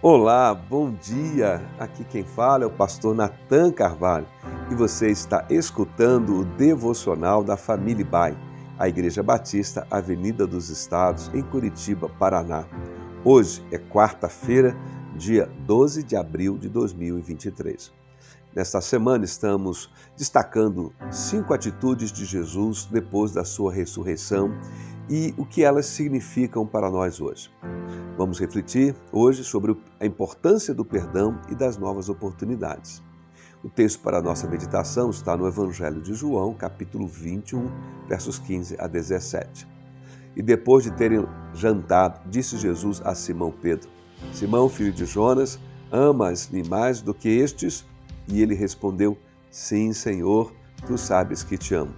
Olá, bom dia! Aqui quem fala é o pastor Natan Carvalho e você está escutando o devocional da Família Bai, a Igreja Batista Avenida dos Estados, em Curitiba, Paraná. Hoje é quarta-feira, dia 12 de abril de 2023. Nesta semana estamos destacando cinco atitudes de Jesus depois da sua ressurreição e o que elas significam para nós hoje. Vamos refletir hoje sobre a importância do perdão e das novas oportunidades. O texto para a nossa meditação está no Evangelho de João, capítulo 21, versos 15 a 17. E depois de terem jantado, disse Jesus a Simão Pedro: Simão, filho de Jonas, amas-me mais do que estes? E ele respondeu: Sim, Senhor, tu sabes que te amo.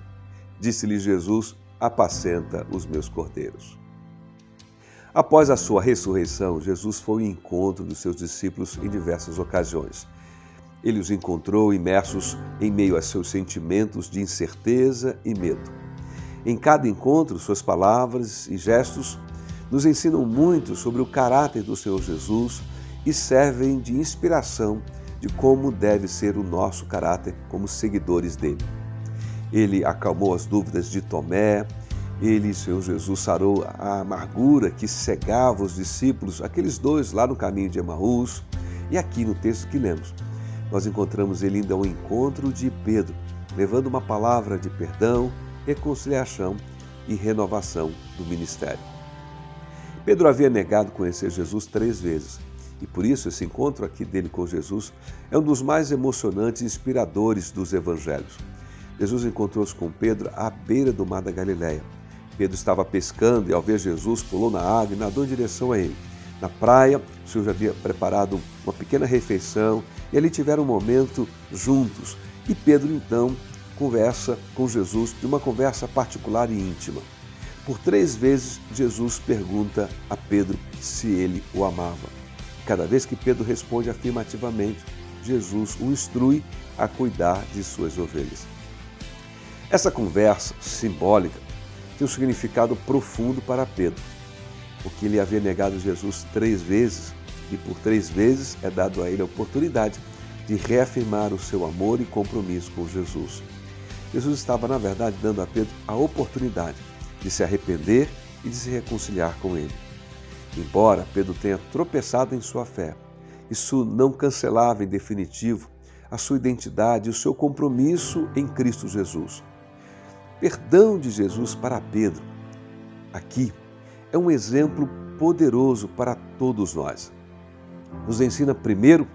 Disse-lhe Jesus: Apacenta os meus cordeiros. Após a sua ressurreição, Jesus foi ao encontro dos seus discípulos em diversas ocasiões. Ele os encontrou imersos em meio a seus sentimentos de incerteza e medo. Em cada encontro, suas palavras e gestos nos ensinam muito sobre o caráter do Senhor Jesus e servem de inspiração de como deve ser o nosso caráter como seguidores dele. Ele acalmou as dúvidas de Tomé, ele, Senhor Jesus, sarou a amargura que cegava os discípulos, aqueles dois lá no caminho de Emaús. E aqui no texto que lemos, nós encontramos ele indo ao encontro de Pedro, levando uma palavra de perdão, reconciliação e renovação do ministério. Pedro havia negado conhecer Jesus três vezes, e por isso esse encontro aqui dele com Jesus é um dos mais emocionantes e inspiradores dos evangelhos. Jesus encontrou-se com Pedro à beira do mar da Galileia. Pedro estava pescando e, ao ver Jesus, pulou na água e nadou em direção a ele. Na praia, o Senhor já havia preparado uma pequena refeição e ali tiveram um momento juntos. E Pedro, então, conversa com Jesus de uma conversa particular e íntima. Por três vezes, Jesus pergunta a Pedro se ele o amava. Cada vez que Pedro responde afirmativamente, Jesus o instrui a cuidar de suas ovelhas. Essa conversa simbólica tem um significado profundo para Pedro, porque ele havia negado Jesus três vezes e por três vezes é dado a ele a oportunidade de reafirmar o seu amor e compromisso com Jesus. Jesus estava, na verdade, dando a Pedro a oportunidade de se arrepender e de se reconciliar com ele. Embora Pedro tenha tropeçado em sua fé, isso não cancelava em definitivo a sua identidade e o seu compromisso em Cristo Jesus. Perdão de Jesus para Pedro, aqui, é um exemplo poderoso para todos nós. Nos ensina, primeiro,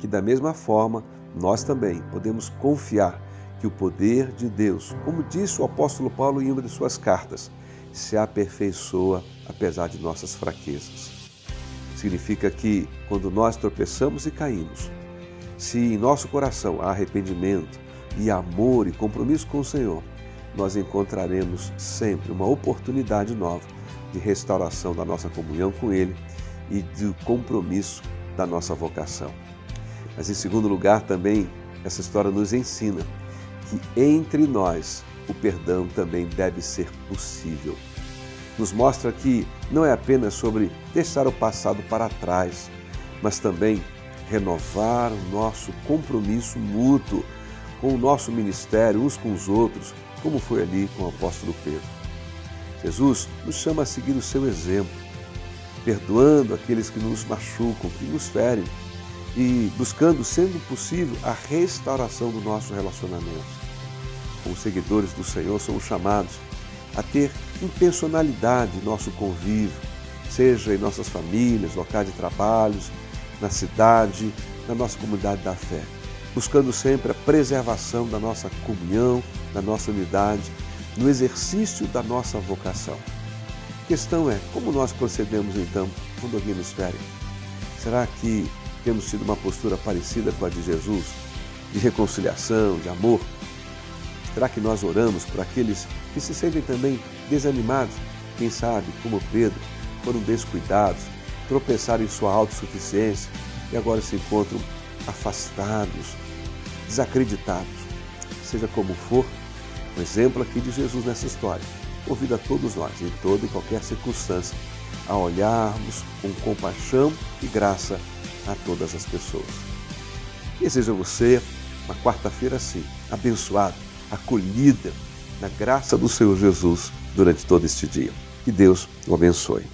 que da mesma forma nós também podemos confiar que o poder de Deus, como disse o apóstolo Paulo em uma de suas cartas, se aperfeiçoa apesar de nossas fraquezas. Significa que quando nós tropeçamos e caímos, se em nosso coração há arrependimento e amor e compromisso com o Senhor, nós encontraremos sempre uma oportunidade nova de restauração da nossa comunhão com Ele e do compromisso da nossa vocação. Mas, em segundo lugar, também essa história nos ensina que entre nós o perdão também deve ser possível. Nos mostra que não é apenas sobre deixar o passado para trás, mas também renovar o nosso compromisso mútuo com o nosso ministério uns com os outros, como foi ali com o apóstolo Pedro. Jesus nos chama a seguir o seu exemplo, perdoando aqueles que nos machucam, que nos ferem e buscando, sendo possível, a restauração do nosso relacionamento como seguidores do Senhor, somos chamados a ter intencionalidade em nosso convívio, seja em nossas famílias, locais de trabalhos, na cidade, na nossa comunidade da fé, buscando sempre a preservação da nossa comunhão, da nossa unidade, no exercício da nossa vocação. A questão é como nós procedemos então quando alguém nos fere? Será que temos tido uma postura parecida com a de Jesus, de reconciliação, de amor? Será que nós oramos por aqueles que se sentem também desanimados? Quem sabe, como Pedro, foram descuidados, tropeçaram em sua autossuficiência e agora se encontram afastados, desacreditados. Seja como for, um exemplo aqui de Jesus nessa história convida a todos nós, em toda e qualquer circunstância, a olharmos com compaixão e graça a todas as pessoas. Desejo a você uma quarta-feira assim, abençoada, acolhida na graça do Senhor Jesus durante todo este dia. Que Deus o abençoe.